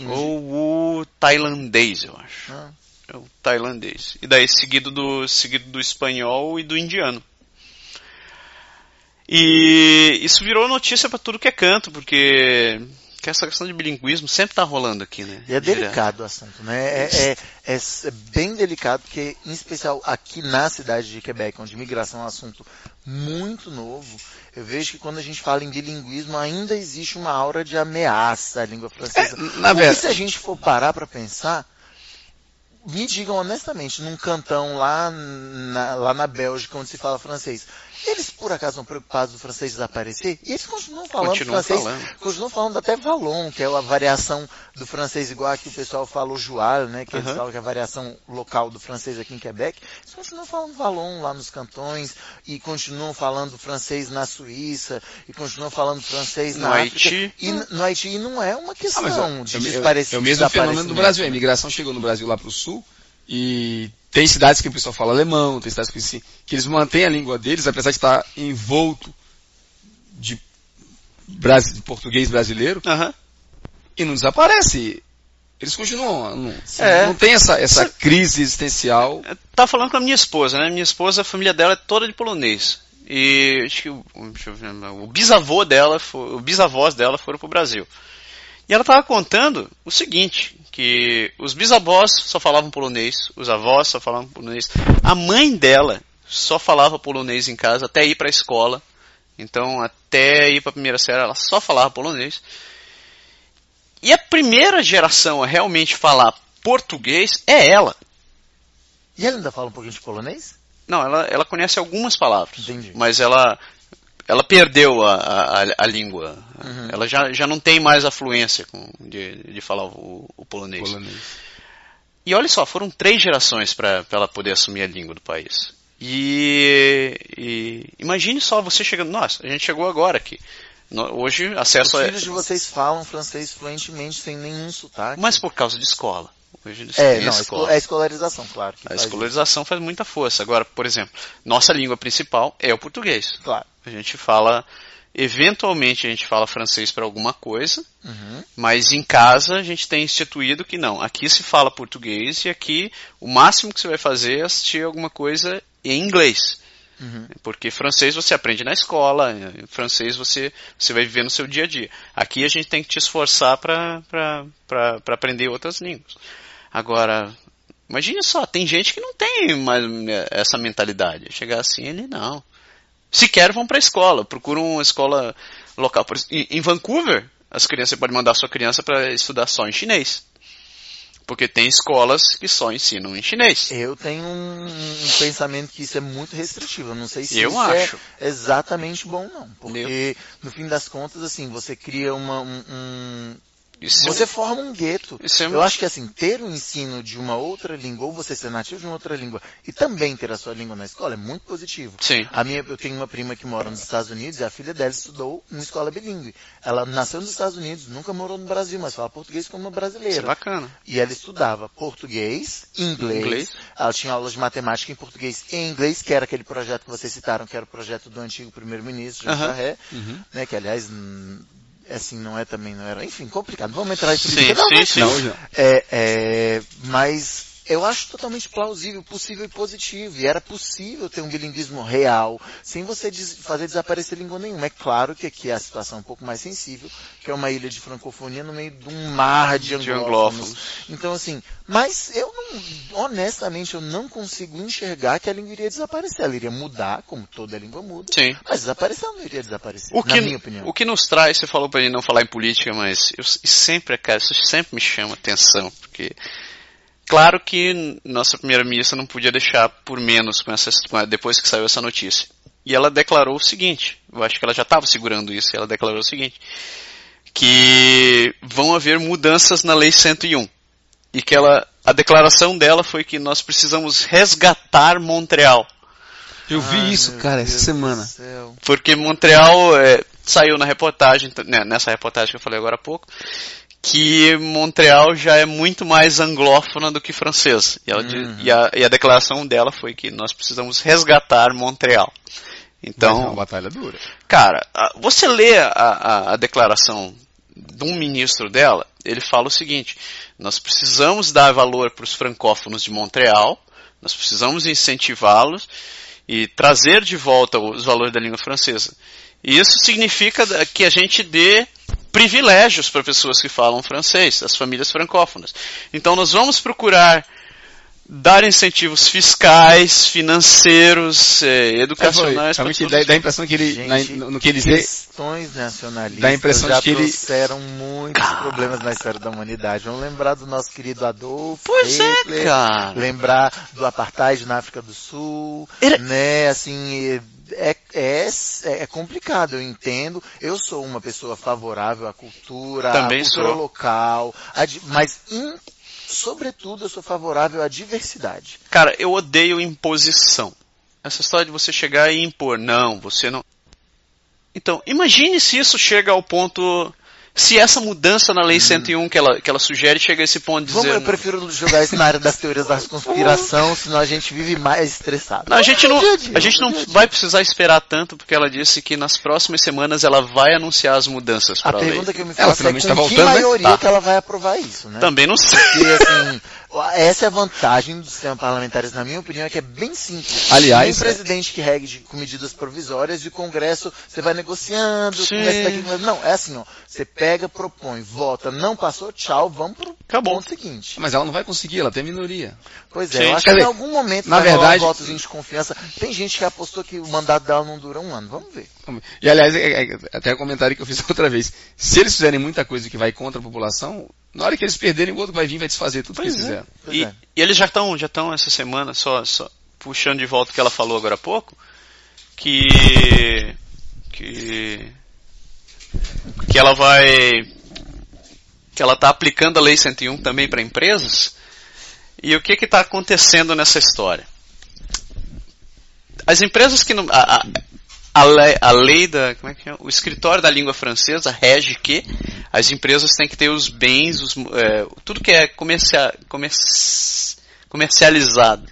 ou o tailandês, eu acho.
Ah.
É o tailandês. E daí seguido do, seguido do espanhol e do indiano. E isso virou notícia para tudo que é canto, porque que essa questão de bilinguismo sempre tá rolando aqui, né?
E é delicado o assunto, né? É, é, é é bem delicado, porque, em especial aqui na cidade de Quebec, onde imigração é um assunto muito novo, eu vejo que quando a gente fala em bilinguismo, ainda existe uma aura de ameaça à língua francesa.
É, na verdade-
se a gente for parar para pensar, me digam honestamente, num cantão lá na, lá na Bélgica, onde se fala francês, Eles por acaso estão preocupados do francês desaparecer? E eles continuam falando
Continuam
francês,
falando.
continuam falando até Valon, que é a variação do francês igual aqui o pessoal fala o Joal, né, que eles
Aham.
falam que é a variação local do francês aqui em Quebec. Eles continuam falando Valon lá nos cantões e continuam falando francês na Suíça e continuam falando francês
No
na África.
Haiti.
E no Haiti e não é uma
Ah,
questão
é,
de
é o é o mesmo fenômeno do Brasil. A imigração chegou no Brasil lá pro sul e tem cidades que o pessoal fala alemão, tem cidades que, que eles mantêm a língua deles, apesar de estar envolto de, de português brasileiro, e não desaparece. Eles continuam. Não,
É.
não tem essa, essa crise existencial.
Eu tava falando com a minha esposa, né? Minha esposa, a família dela é toda de polonês. E acho que o, o bisavô dela, o bisavós dela foram pro Brasil. E ela tava contando o seguinte, que os bisavós só falavam polonês, os avós só falavam polonês. A mãe dela só falava polonês em casa até ir pra escola. Então, até ir pra primeira série, ela só falava polonês. E a primeira geração a realmente falar português é ela.
E ela ainda fala um pouquinho de polonês?
Não, ela, ela conhece algumas palavras.
Entendi.
Mas ela, ela perdeu a, a, a- língua.
Uhum.
Ela já, já não tem mais a fluência com- de, de falar o, o polonês.
polonês.
E olha só, foram três gerações para ela poder assumir a língua do país. E, e imagine só você chegando. Nossa, a gente chegou agora aqui. Hoje,
Os
acesso a.
filhos de vocês falam francês fluentemente sem nenhum sotaque.
Mas por causa de escola. Hoje eles
é, não,
escola.
esco- é a escolarização, claro.
A
faz isso.
escolarização faz muita força. Agora, por exemplo, nossa língua principal é o português.
Claro.
A gente fala, eventualmente a gente fala francês para alguma coisa,
Uhum.
mas em casa a gente tem instituído que não. Aqui se fala português e aqui o máximo que você vai fazer é assistir alguma coisa em inglês.
Uhum.
Porque francês você aprende na escola, eh, francês você, você vai viver no seu dia a dia. Aqui a gente tem que te esforçar para aprender outras línguas. Agora, imagine só, tem gente que não tem mais eh, essa mentalidade. Chegar assim, ele não. Sequer vão para a escola, procuram uma escola local. Em Vancouver, as crianças você pode mandar sua criança para estudar só em chinês. Porque tem escolas que só ensinam em chinês.
Eu tenho um, um pensamento que isso é muito restritivo. Eu não sei se
Eu
isso
acho.
é exatamente bom, não. Porque, no fim das contas, assim, você cria uma, um, um-
Isso é
Você forma um gueto.
É-
Eu acho que assim, ter o ensino de uma outra língua, ou você ser nativo de uma outra língua, e também ter a sua língua na escola, é muito positivo.
Sim.
A minha, eu tenho uma prima que mora nos Estados Unidos e a filha dela estudou numa escola bilíngue. Ela nasceu nos Estados Unidos, nunca morou no Brasil, mas fala português como uma
Isso é
brasileira.
bacana.
E ela estudava português, inglês,
Inglês.
ela tinha aulas de matemática em português e em inglês, que era aquele projeto que vocês citaram, que era o projeto do antigo primeiro-ministro, Jean. Charest,
Uhum.
né, que aliás, assim, não é também, não era, enfim, complicado. Vamos entrar em
Sim,
política. Não,
sim,
mas-
sim.
Não, hoje não.
é, é, mas eu acho totalmente plausível, possível e positivo. E era possível ter um bilinguismo real, sem você des- fazer desaparecer língua nenhuma. É claro que aqui a situação é um pouco mais sensível, que é uma ilha de francofonia no meio de um mar de
De
anglófonos.
anglófonos.
Então assim, mas eu não, honestamente, eu não consigo enxergar que a língua iria desaparecer. Ela iria mudar, como toda língua muda.
Sim.
Mas desaparecer ela não iria desaparecer,
O
na
que,
minha opinião.
o que nos traz, você falou pra ele não falar em política, mas eu sempre, cara, isso sempre me chama atenção, porque claro que nossa primeira-ministra não podia deixar por menos com essa, depois que saiu essa notícia. E ela declarou o seguinte, eu acho que ela já estava segurando isso, e ela declarou o seguinte, que vão haver mudanças na Lei 101. E que ela, a declaração dela foi que nós precisamos resgatar Montreal.
Eu vi
Ai,
isso, cara,
Deus
essa semana.
Porque Montreal é, saiu na reportagem, né, nessa reportagem que eu falei agora há pouco, que Montreal já é muito mais anglófona do que francesa. E,
Uhum.
e a, e a declaração dela foi que nós precisamos resgatar Montreal.
Mas é
Então,
uma batalha dura.
cara, você lê a, a- a declaração de um ministro dela, ele fala o seguinte: nós precisamos dar valor para os francófonos de Montreal, nós precisamos incentivá-los e trazer de volta os valores da língua francesa. E isso significa que a gente dê privilégios para pessoas que falam francês, as famílias francófonas. Então nós vamos procurar dar incentivos fiscais, financeiros, eh, educacionais. para
Realmente dá, dá a impressão que ele,
Gente,
na- no, no que ele diz,
questões nacionalistas
dá a impressão
já
de que ele-
trouxeram muitos problemas na história da humanidade. Vamos lembrar do nosso querido Adolfo
Pois é,
Hitler,
cara.
lembrar do apartheid na África do Sul,
Era-
né, assim, é, é, é complicado, eu entendo. Eu sou uma pessoa favorável à cultura,
Também
à cultura
sou.
local, mas em- sobretudo eu sou favorável à diversidade.
Cara, eu odeio imposição. Essa história de você chegar e impor. Não, você não. Então, imagine se isso chega ao ponto. Se essa mudança na Lei 101 que ela, que ela sugere chega a esse ponto de
Vamos,
dizer.
eu prefiro jogar isso na área das teorias da conspiração, [LAUGHS] senão a gente vive mais estressado.
Não, a gente não,
Dia a
a gente não
a dia.
vai precisar esperar tanto, porque ela disse que nas próximas semanas ela vai anunciar as mudanças
A
para a lei.
pergunta que eu me
Ela
faço é com
finalmente tá
que
voltando, né?
maioria
Tá.
que ela vai aprovar isso, né?
Também não sei.
Porque, assim, [LAUGHS] essa é a vantagem do sistema parlamentar, na minha opinião, é que é bem simples.
Aliás,
Tem presidente que regue de- com medidas provisórias e o Congresso você vai negociando,
Sim.
daqui, não, é assim, ó, você pega, propõe, vota, não passou, tchau, vamos pro
Acabou.
ponto seguinte.
Mas ela não vai conseguir, ela tem minoria.
Pois é,
Sim.
eu acho
Quer
que em algum momento
na verdade-
um votozinho de confiança. Tem gente que apostou que o mandato dela não dura um ano, vamos ver.
E aliás, é- é- até o comentário que eu fiz [LAUGHS] outra vez. Se eles fizerem muita coisa que vai contra a população, na hora que eles perderem, o outro vai vir e vai desfazer tudo que
Pois
eles
é.
fizeram.
E,
é.
e eles já estão já estão essa semana, só, só puxando de volta o que ela falou agora há pouco, que. que. que ela vai. que ela está aplicando a Lei 101 também para empresas. E o que está acontecendo nessa história? As empresas que não. A, a, a lei, a lei da. Como é que é? O escritório da língua francesa rege que as empresas têm que ter os bens, os, é, tudo que é comercia, comerci- comercializado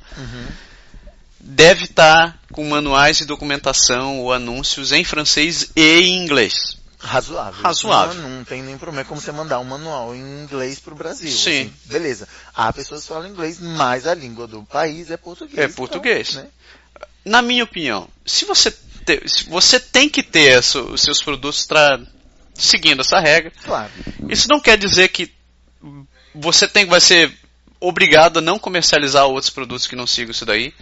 deve estar com manuais de documentação ou anúncios em francês e em inglês.
Razoável.
Razoável.
Não, não tem nem problema É como você mandar um manual em inglês pro Brasil.
Sim.
assim, beleza. Há pessoas que falam inglês, mas a língua do país é português.
É
então,
português.
né?
Na minha opinião, se você te- se você tem que ter os seus produtos tra- seguindo essa regra,
Claro.
Isso não quer dizer que você tem vai ser obrigado a não comercializar outros produtos que não sigam isso daí.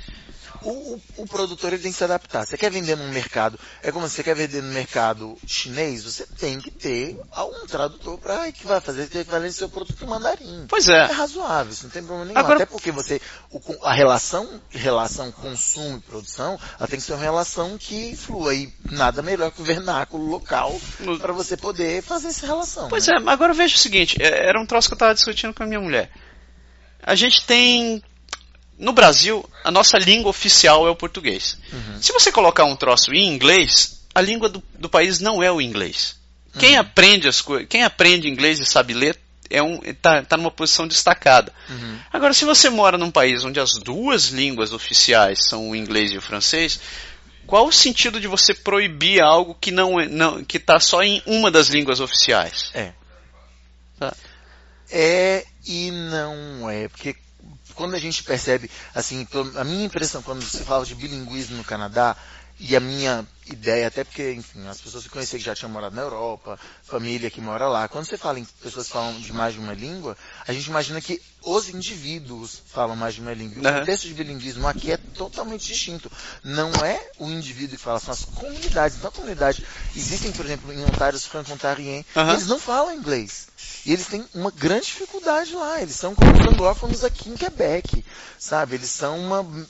O, o- o produtor ele tem que se adaptar. Você quer vender num mercado, é como se você quer vender no mercado chinês, você tem que ter um tradutor para que vai fazer ler seu produto em mandarim.
Pois
É
é.
razoável, isso não tem problema nenhum.
Agora-
Até porque você, o a relação, relação consumo e produção, ela tem que ser uma relação que flua e nada melhor que o vernáculo local
No-
para você poder fazer essa relação.
Pois
né?
é, agora veja o seguinte, é- era um troço que eu estava discutindo com a minha mulher. A gente tem no Brasil, a nossa língua oficial é o português. Se você colocar um troço em inglês, a língua do, do país não é o inglês. Quem aprende as quem aprende inglês e sabe ler é um tá, tá numa posição destacada.
Uhum.
Agora, se você mora num país onde as duas línguas oficiais são o inglês e o francês, qual o sentido de você proibir algo que não é- não que está só em uma das línguas oficiais?
É.
Tá.
É e não é, porque quando a gente percebe, assim, a minha impressão quando se fala de bilinguismo no Canadá, e a minha ideia, até porque, enfim, as pessoas que conheci que já tinham morado na Europa, família que mora lá, quando você fala em pessoas que falam de mais de uma língua, a gente imagina que os indivíduos falam mais de uma língua. E o contexto de bilinguismo aqui é totalmente distinto. Não é o indivíduo que fala, são as comunidades. Então a comunidade, existem, por exemplo, em Ontário, os franco-ontariens,
Aham.
eles não falam inglês. E eles têm uma grande dificuldade lá. Eles são como os anglófonos aqui em Quebec, sabe? Eles são uma,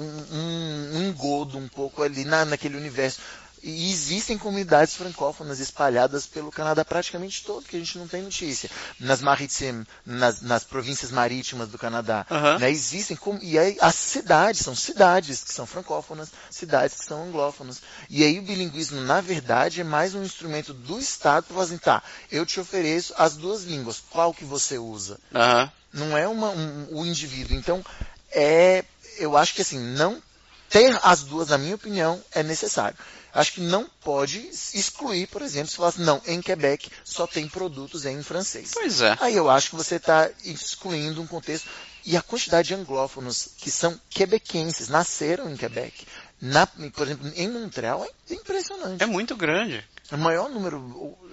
um, um- um engodo um pouco ali na, naquele universo. E existem comunidades francófonas espalhadas pelo Canadá praticamente todo, que a gente não tem notícia. Nas Maritimes, nas, nas províncias marítimas do Canadá.
Aham.
né, existem, e aí as cidades, são cidades que são francófonas, cidades que são anglófonas. E aí o bilinguismo, na verdade, é mais um instrumento do Estado para falar assim, tá, eu te ofereço as duas línguas, qual que você usa?
Aham.
não é uma, um, o indivíduo. Então, é, eu acho que assim, não ter as duas, na minha opinião, é necessário. Acho que não pode excluir, por exemplo, se falar assim, não, em Quebec só tem produtos em francês.
Pois é.
Aí eu acho que você está excluindo um contexto. E a quantidade de anglófonos que são quebequenses, nasceram em Quebec, na, por exemplo, em Montreal, é impressionante.
É muito grande.
O maior número,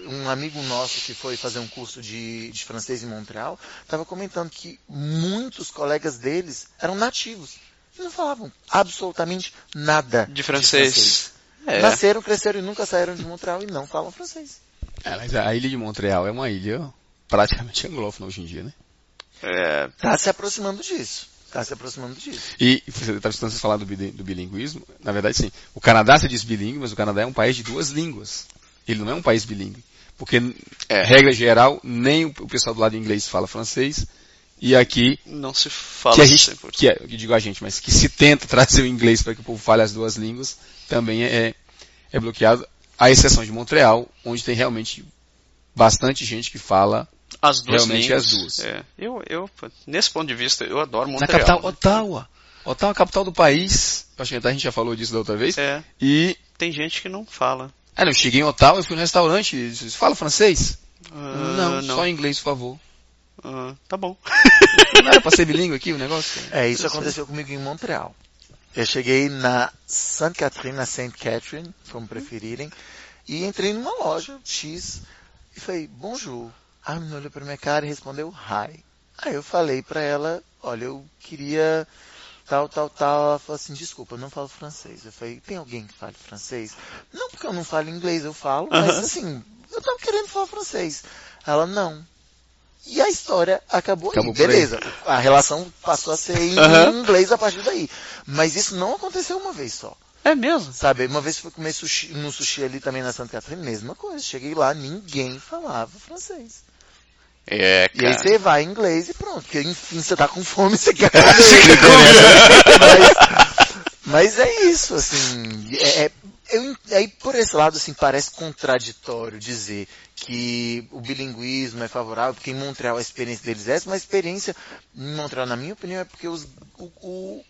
um amigo nosso que foi fazer um curso de, de francês em Montreal, estava comentando que muitos colegas deles eram nativos. E não falavam absolutamente nada
De francês. É.
Nasceram, cresceram e nunca saíram de Montreal e não falam francês.
É, mas a ilha de Montreal é uma ilha praticamente anglófona hoje em dia, né?
É,
Tá se aproximando disso. Tá se aproximando disso.
E você estava escutando falar do, do bilinguismo. Na verdade, sim. O Canadá se diz bilíngue, mas o Canadá é um país de duas línguas. Ele não é um país bilíngue. Porque,
É.
regra geral, nem o o pessoal do lado inglês fala francês. E aqui,
Não se fala
que a gente,
100%.
que é, eu digo a gente, mas que se tenta [LAUGHS] trazer o inglês para que o povo fale as duas línguas, também é, é bloqueado. À exceção de Montreal, onde tem realmente bastante gente que fala
As duas
Realmente
línguas.
as duas.
É. Eu, eu, nesse ponto de vista, eu adoro
na
Montreal.
capital Ottawa. Ottawa é a capital do país. Acho que a gente já falou disso da outra vez.
É,
E
tem gente que não fala.
Ah, não, eu cheguei em Ottawa, eu fui no restaurante, e fala francês?
Ah,
não, só inglês, por favor.
Ah, tá bom.
Não era pra ser bilíngue aqui o negócio?
É, isso aconteceu comigo em Montreal. Eu cheguei na Sainte Catherine, na Saint Catherine, como preferirem, e entrei numa loja X e falei, bonjour. A menina olhou pra minha cara e respondeu hi. Aí eu falei pra ela, olha, eu queria tal, tal, tal. Ela falou assim, desculpa, eu não falo francês. Eu falei, tem alguém que fale francês? Não, porque eu não falo inglês, eu falo, mas
Aham.
assim, eu tava querendo falar francês. Ela, não. E a história acabou,
Acabou
aí.
por aí.
Beleza. A relação passou a ser em
Aham.
inglês a partir daí. Mas isso não aconteceu uma vez só.
É mesmo?
Sabe, uma vez fui comer sushi, no sushi ali também na Santa Catarina, mesma coisa. Cheguei lá, ninguém falava francês.
É,
E aí
cara.
você vai em inglês e pronto, porque enfim você tá com fome, você [LAUGHS] quer
quer
mas, mas é isso, assim. É, é- eu, aí por esse lado, assim, parece contraditório dizer que o bilinguismo é favorável, porque em Montreal a experiência deles é essa, mas a experiência em Montreal, na minha opinião, é porque os, o- o-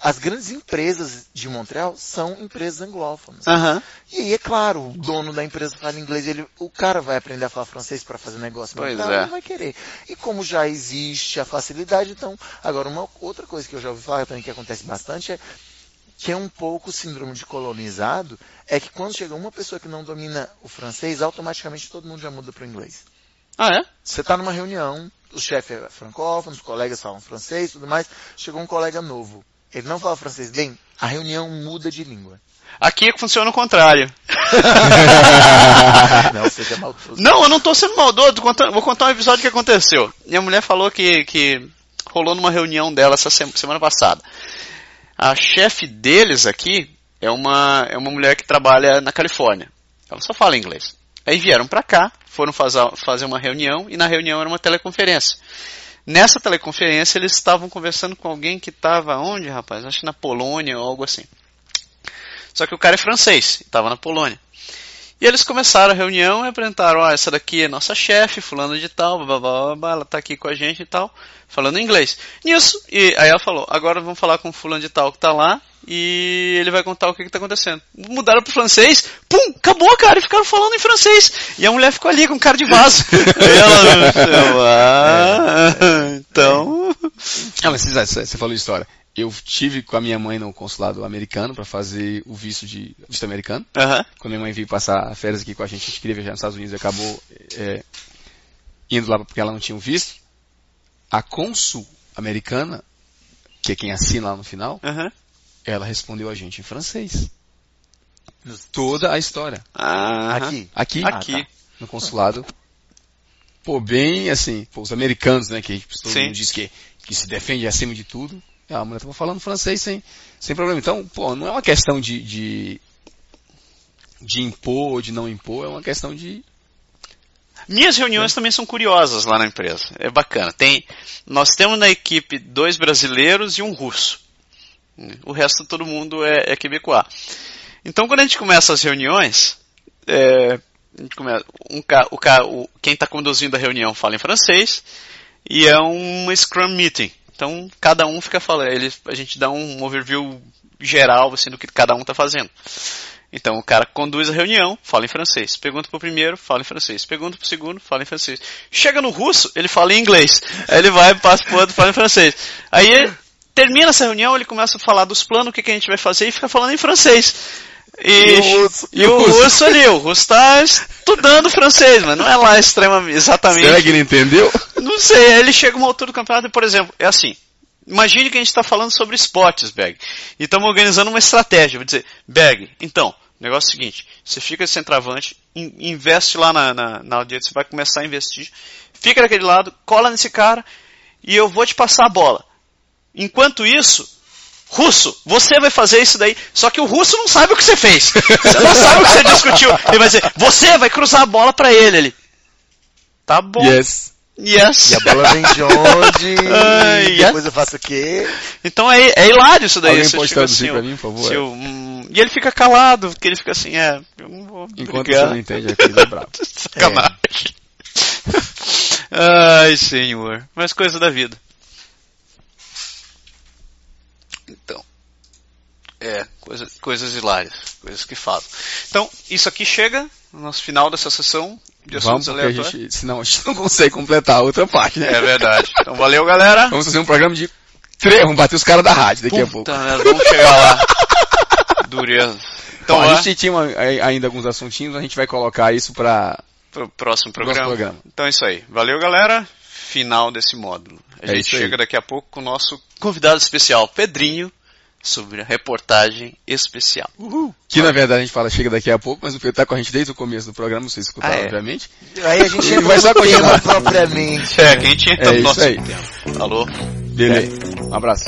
as grandes empresas de Montreal são empresas anglófonas.
Aham.
E aí, é claro, o dono da empresa fala inglês, ele, o cara vai aprender a falar francês para fazer negócio, mas
é.
não vai querer. E como já existe a facilidade, então, agora uma outra coisa que eu já ouvi falar também que acontece bastante é que é um pouco síndrome de colonizado, é que quando chega uma pessoa que não domina o francês, automaticamente todo mundo já muda para o inglês.
Ah, é?
Você está numa reunião, o chefe é francófono, os colegas falam francês e tudo mais, chegou um colega novo, ele não fala francês bem, a reunião muda de língua.
Aqui é que funciona o contrário. [LAUGHS]
Não, seja maldoso.
Não, eu não tô sendo maldoso, vou contar um episódio que aconteceu. Minha mulher falou que, que rolou numa reunião dela essa sema- semana passada. A chefe deles aqui é uma, é uma mulher que trabalha na Califórnia. Ela só fala inglês. Aí vieram pra cá, foram fazer, fazer uma reunião e na reunião era uma teleconferência. Nessa teleconferência eles estavam conversando com alguém que estava onde, rapaz? Acho que na Polônia ou algo assim. Só que o cara é francês, estava na Polônia. E eles começaram a reunião e apresentaram, ó, essa daqui é nossa chefe, fulano de tal, blá, blá, blá, blá, ela tá aqui com a gente e tal, falando inglês. Nisso, e aí ela falou, agora vamos falar com o fulano de tal que tá lá, e ele vai contar o que que tá acontecendo. Mudaram pro francês, pum, acabou, cara, e ficaram falando em francês. E a mulher ficou ali com cara de vaso. [LAUGHS] Ela, ah, então...
Ah, mas você, você- falou história. Eu tive com a minha mãe no consulado americano para fazer o visto de visto americano.
Aham,
Quando minha mãe veio passar férias aqui com a gente, a gente queria viajar nos Estados Unidos e acabou é, indo lá porque ela não tinha um visto. A cônsul americana, que é quem assina lá no final,
aham.
ela respondeu a gente em francês. Toda a história.
Aham.
Aqui.
Aqui,
Aqui.
Ah, tá.
no consulado. Pô, bem assim, pô, os americanos, né, que todo
Sim.
mundo diz que, que se defende acima de tudo. A mulher tava falando francês sem, sem problema. Então, pô, não é uma questão de, de, de impor ou de não impor, é uma questão de.
Minhas reuniões também são curiosas lá na empresa. É bacana. Tem, nós temos na equipe dois brasileiros e um russo. O resto todo mundo é, é quebecois. Então quando a gente começa as reuniões, é, começa, um, o, o- quem está conduzindo a reunião fala em francês e é um Scrum Meeting. Então cada um fica falando, ele, a gente dá um overview geral assim, do que cada um está fazendo. Então o cara conduz a reunião, fala em francês. Pergunta pro primeiro, fala em francês. Pergunta pro segundo, fala em francês. Chega no russo, ele fala em inglês. Aí ele vai, passa pro outro, fala em francês. Aí termina essa reunião, ele começa a falar dos planos, o que, que a gente vai fazer e fica falando em francês. E,
E o russo?
e o russo ali, o russo tá estudando francês, mas não é lá extremamente, exatamente.
Será que ele entendeu?
Não sei, ele chega uma altura do campeonato e, por exemplo, é assim. Imagine que a gente está falando sobre esportes, Bag. E estamos organizando uma estratégia. Vou dizer, Bag, então, o negócio é o seguinte, você fica de centroavante, in- investe lá na, na, na audiência, você vai começar a investir, fica daquele lado, cola nesse cara, e eu vou te passar a bola. Enquanto isso, Russo, você vai fazer isso daí. Só que o russo não sabe o que você fez. Você não sabe o que você discutiu. Ele vai dizer, você vai cruzar a bola pra ele. Ele, tá bom.
Yes.
Yes.
E a bola vem de onde? [LAUGHS]
Ai,
e depois eu faço o quê?
Então é, é hilário isso daí.
Alguém pode traduzir
assim,
pra mim, por favor?
eu, hum, e ele fica calado, porque ele fica assim, é, eu não vou
Enquanto
brigar.
você não entende, aqui ele é bravo. [LAUGHS]
Sacanagem. [LAUGHS] Ai, senhor. Mas coisa da vida. É, coisa, coisas hilárias. Coisas que falam. Então, isso aqui chega no nosso final dessa sessão de
Vamos,
assuntos
a
aleatórios.
gente, senão a gente não consegue completar a outra parte, né?
É verdade. Então, valeu, galera.
Vamos fazer um programa de três, vamos bater os caras da rádio daqui a pouco.
Puta, merda, vamos chegar lá. [LAUGHS] Dureza. Então,
Então, a gente tinha ainda alguns assuntinhos, a gente vai colocar isso pra...
pro próximo programa.
Programa.
Então é isso aí. Valeu, galera. Final desse módulo. A
É
gente chega daqui a pouco com o nosso convidado especial, Pedrinho, sobre a reportagem especial.
Que na verdade a gente fala chega daqui a pouco, mas o Pedro tá com a gente desde o começo do programa, vocês escutaram,
Ah, é.
obviamente.
Aí a gente entra
vai só continuar.
propriamente.
É, quem tinha
É
no
isso
nosso
aí.
tempo. Alô?
Beleza. Um abraço.